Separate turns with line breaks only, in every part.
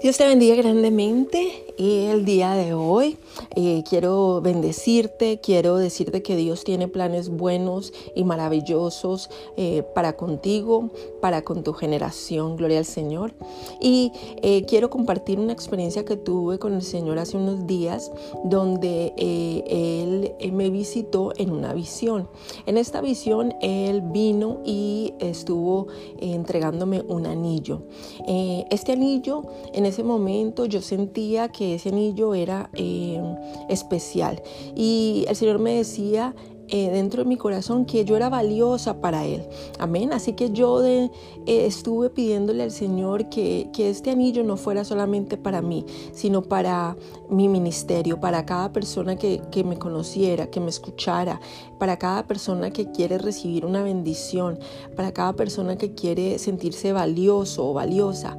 Dios te bendiga grandemente el día de hoy eh, quiero bendecirte, quiero decirte que Dios tiene planes buenos y maravillosos eh, para contigo, para con tu generación, gloria al Señor. Y eh, quiero compartir una experiencia que tuve con el Señor hace unos días donde Él me visitó en una visión. En esta visión Él vino y estuvo entregándome un anillo. este anillo en ese momento yo sentía que ese anillo era eh, especial y el Señor me decía, eh, dentro de mi corazón que yo era valiosa para Él. Amén. Así que yo eh, estuve pidiéndole al Señor que, que, este anillo no fuera solamente para mí, sino para mi ministerio, para cada persona que, que me conociera, que me escuchara, para cada persona que quiere recibir una bendición, para cada persona que quiere sentirse valioso o valiosa.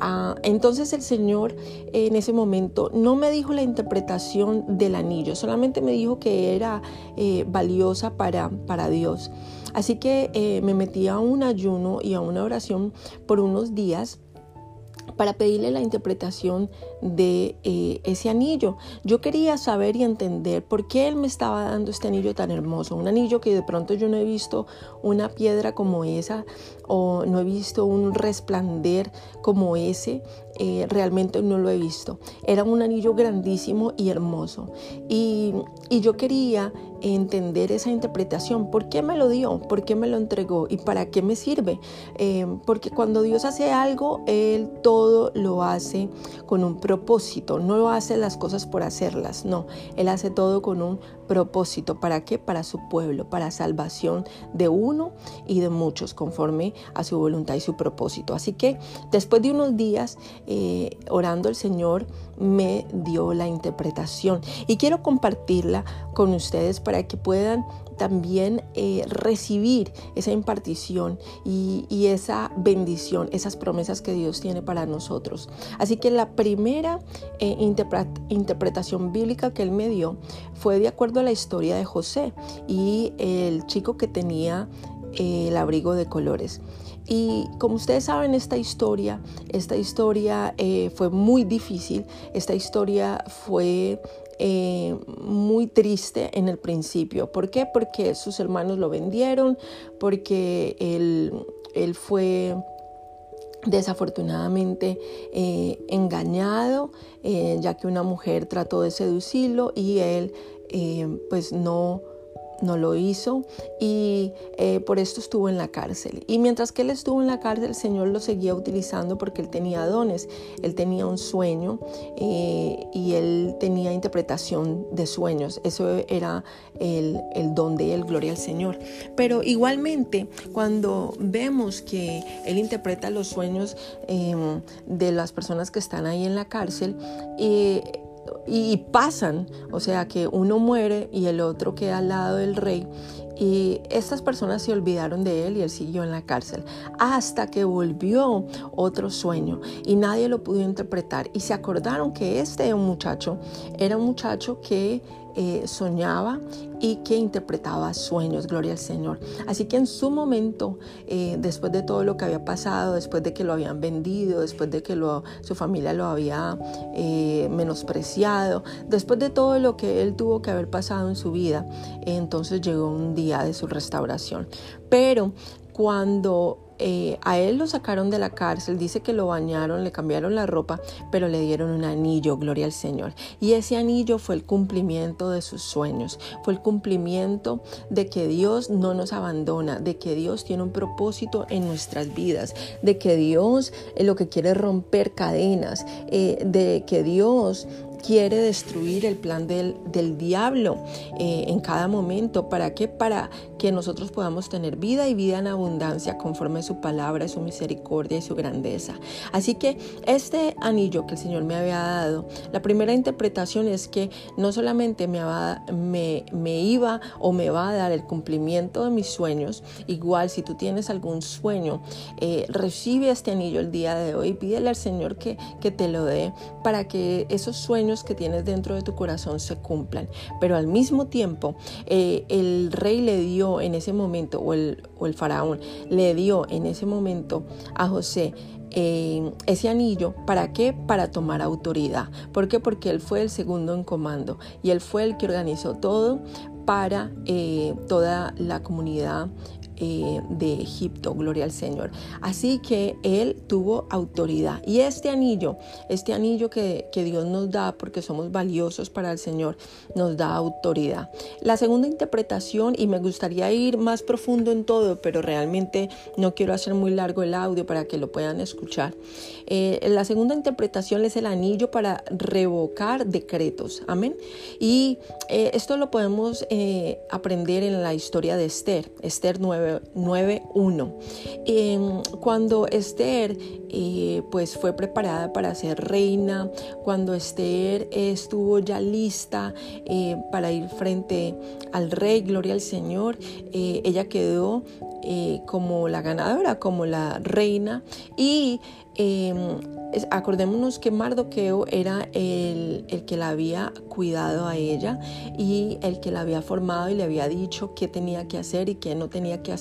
Ah, entonces el Señor en ese momento no me dijo la interpretación del anillo, solamente me dijo que era eh, valiosa para, para Dios. Así que eh, me metí a un ayuno y a una oración por unos días para pedirle la interpretación de eh, ese anillo. Yo quería saber y entender por qué él me estaba dando este anillo tan hermoso, un anillo que de pronto yo no he visto una piedra como esa o no he visto un resplandor como ese, eh, realmente no lo he visto. Era un anillo grandísimo y hermoso. Y, yo quería entender esa interpretación. ¿Por qué me lo dio? ¿Por qué me lo entregó? ¿Y para qué me sirve? Eh, porque cuando Dios hace algo, Él todo lo hace con un propósito. No lo hace las cosas por hacerlas, no. Él hace todo con un propósito. ¿Para qué? Para su pueblo, para salvación de uno y de muchos, conforme a su voluntad y su propósito. Así que después de unos días eh, orando el Señor me dio la interpretación y quiero compartirla con ustedes para que puedan también eh, recibir esa impartición y, esa bendición, esas promesas que Dios tiene para nosotros. Así que la primera eh, interpretación bíblica que Él me dio fue de acuerdo a la historia de José y el chico que tenía el abrigo de colores. Y como ustedes saben, esta historia, esta historia eh, fue muy difícil, esta historia fue eh, muy triste en el principio. ¿Por qué? Porque sus hermanos lo vendieron, porque él, fue desafortunadamente eh, engañado, ya que una mujer trató de seducirlo y él pues no no lo hizo y eh, por esto estuvo en la cárcel. Y mientras que él estuvo en la cárcel, el Señor lo seguía utilizando porque él tenía dones, él tenía un sueño eh, y él tenía interpretación de sueños. Eso era el, don de él, gloria al Señor. Pero igualmente, cuando vemos que él interpreta los sueños em, de las personas que están ahí en la cárcel, eh, y pasan, o sea que uno muere y el otro queda al lado del rey. Y estas personas se olvidaron de él y él siguió en la cárcel hasta que volvió otro sueño y nadie lo pudo interpretar. Y se acordaron que este muchacho era un muchacho que eh, soñaba y que interpretaba sueños, gloria al Señor. Así que en su momento, eh, después de todo lo que había pasado, después de que lo habían vendido, después de que su familia lo había eh, menospreciado, después de todo lo que él tuvo que haber pasado en su vida, entonces llegó un día de su restauración. Pero cuando eh, a él lo sacaron de la cárcel, dice que lo bañaron, le cambiaron la ropa, pero le dieron un anillo, gloria al Señor. Y ese anillo fue el cumplimiento de sus sueños, fue el cumplimiento de que Dios no nos abandona, de que Dios tiene un propósito en nuestras vidas, de que Dios es lo que quiere romper cadenas, eh, de que Dios quiere destruir el plan del, del diablo eh, en cada momento. ¿Para qué? Para que nosotros podamos tener vida y vida en abundancia conforme a su palabra, su misericordia y su grandeza. Así que este anillo que el Señor me había dado, la primera interpretación es que no solamente me, me, me iba o me va a dar el cumplimiento de mis sueños, igual si tú tienes algún sueño, eh, recibe este anillo el día de hoy, pídele al Señor que, que te lo dé para que esos sueños sueños que tienes dentro de tu corazón se cumplan. Pero al mismo tiempo, eh, el rey le dio en ese momento, o el, o el faraón le dio en ese momento a José eh, ese anillo, ¿para qué? Para tomar autoridad. ¿Por qué? Porque él fue el segundo en comando y él fue el que organizó todo para eh, toda la comunidad eh, de Egipto, gloria al Señor. Así que él tuvo autoridad. Y este anillo, este anillo que, Dios nos da porque somos valiosos para el Señor, nos da autoridad. La segunda interpretación, y me gustaría ir más profundo en todo, pero realmente no quiero hacer muy largo el audio para que lo puedan escuchar. Eh, la segunda interpretación es el anillo para revocar decretos. Amén. Y eh, esto lo podemos aprender en la historia de Esther, Esther 9 9.1. Em, cuando Esther eh, pues fue preparada para ser reina, cuando Esther estuvo ya lista eh, para ir frente al rey, gloria al Señor, eh, ella quedó como la ganadora, como la reina y em, acordémonos que Mardoqueo era el, que la había cuidado a ella y el que la había formado y le había dicho qué tenía que hacer y qué no tenía que hacer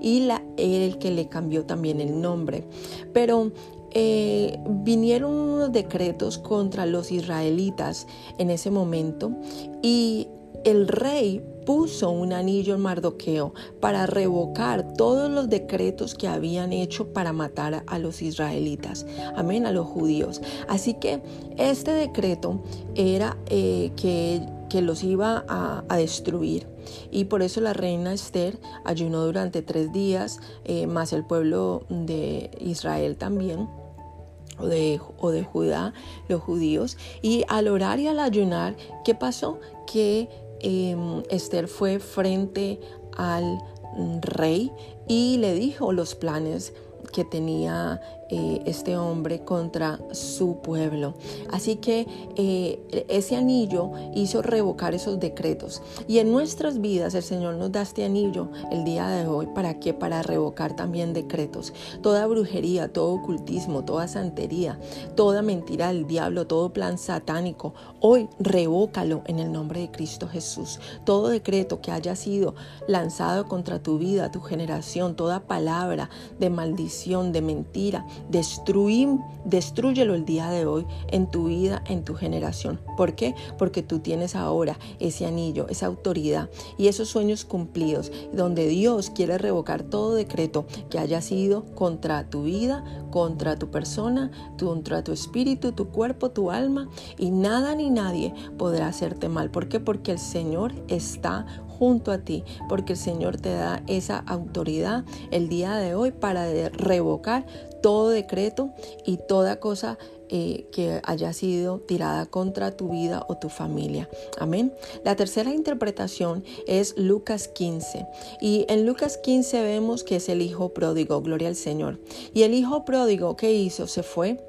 y la, el que le cambió también el nombre. Pero eh, vinieron unos decretos contra los israelitas en ese momento y el rey puso un anillo en Mardoqueo para revocar todos los decretos que habían hecho para matar a los israelitas, amén, a los judíos. Así que este decreto era eh, que, que, los iba a, destruir. Y por eso la reina Esther ayunó durante tres días, eh, más el pueblo de Israel también. O de, o de Judá, los judíos, y al orar y al ayunar, ¿qué pasó? Que Em, Esther fue frente al rey y le dijo los planes que tenía eh, este hombre contra su pueblo. Así que eh, ese anillo hizo revocar esos decretos. Y en nuestras vidas el Señor nos da este anillo el día de hoy. ¿Para qué? Para revocar también decretos. Toda brujería, todo ocultismo, toda santería, toda mentira del diablo, todo plan satánico. Hoy revócalo en el nombre de Cristo Jesús. Todo decreto que haya sido lanzado contra tu vida, tu generación, toda palabra de maldición, de mentira, destruí, destruyelo el día de hoy en tu vida, en tu generación. ¿Por qué? Porque tú tienes ahora ese anillo, esa autoridad y esos sueños cumplidos, donde Dios quiere revocar todo decreto que haya sido contra tu vida, contra tu persona, contra tu espíritu, tu cuerpo, tu alma y nada ni nadie podrá hacerte mal. ¿Por qué? Porque el Señor está junto a ti, porque el Señor te da esa autoridad el día de hoy para revocar todo decreto y toda cosa eh, que haya sido tirada contra tu vida o tu familia. Amén. La tercera interpretación es Lucas 15. Y en Lucas 15 vemos que es el hijo pródigo, gloria al Señor. Y el hijo pródigo, ¿qué hizo? Se fue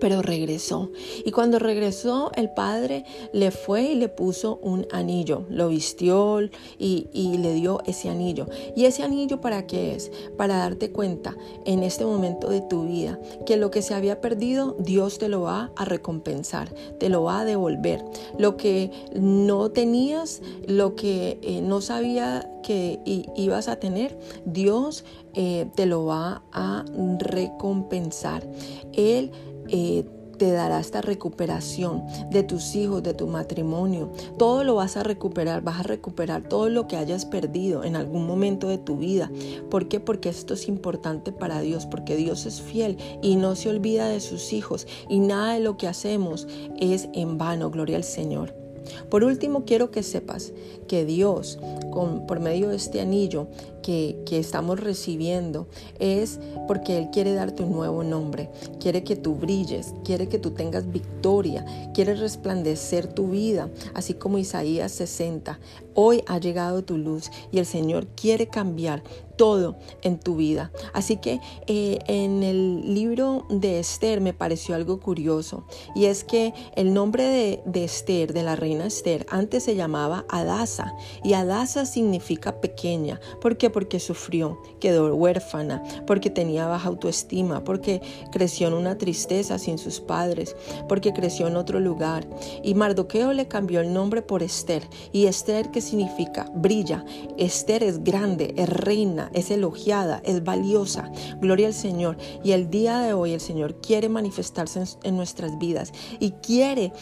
pero regresó. Y cuando regresó, el padre le fue y le puso un anillo, lo vistió y, y, le dio ese anillo. ¿Y ese anillo para qué es? Para darte cuenta en este momento de tu vida que lo que se había perdido, Dios te lo va a recompensar, te lo va a devolver. Lo que no tenías, lo que eh, no sabía que ibas a tener, Dios eh, te lo va a recompensar. Él eh, te dará esta recuperación de tus hijos, de tu matrimonio. Todo lo vas a recuperar, vas a recuperar todo lo que hayas perdido en algún momento de tu vida. ¿Por qué? Porque esto es importante para Dios, porque Dios es fiel y no se olvida de sus hijos y nada de lo que hacemos es en vano, gloria al Señor. Por último, quiero que sepas que Dios, con, por medio de este anillo, que, estamos recibiendo es porque Él quiere darte un nuevo nombre, quiere que tú brilles, quiere que tú tengas victoria, quiere resplandecer tu vida, así como Isaías 60. Hoy ha llegado tu luz y el Señor quiere cambiar todo en tu vida. Así que eh, en el libro de Esther me pareció algo curioso y es que el nombre de, de Esther, de la reina Esther, antes se llamaba Adasa y Adasa significa pequeña. ¿Por qué? Porque sufrió, quedó huérfana, porque tenía baja autoestima, porque creció en una tristeza sin sus padres, porque creció en otro lugar. Y Mardoqueo le cambió el nombre por Esther. ¿Y Esther qué significa? Brilla. Esther es grande, es reina, es elogiada, es valiosa. Gloria al Señor. Y el día de hoy el Señor quiere manifestarse en, nuestras vidas y quiere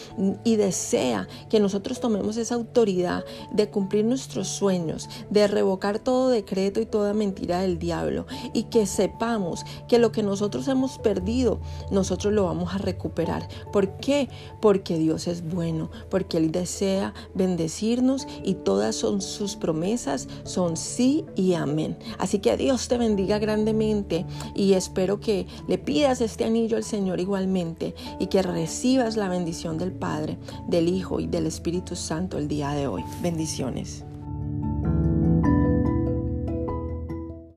y desea que nosotros tomemos esa autoridad de cumplir nuestros sueños, de revocar todo decreto y toda mentira del diablo y que sepamos que lo que nosotros hemos perdido, nosotros lo vamos a recuperar. ¿Por qué? Porque Dios es bueno, porque Él desea bendecirnos y todas son sus promesas, son sí y amén. Así que Dios te bendiga grandemente y espero que le pidas este anillo al Señor igualmente y que recibas la bendición del Padre, del Hijo y del Espíritu Santo el día de hoy. Bendiciones.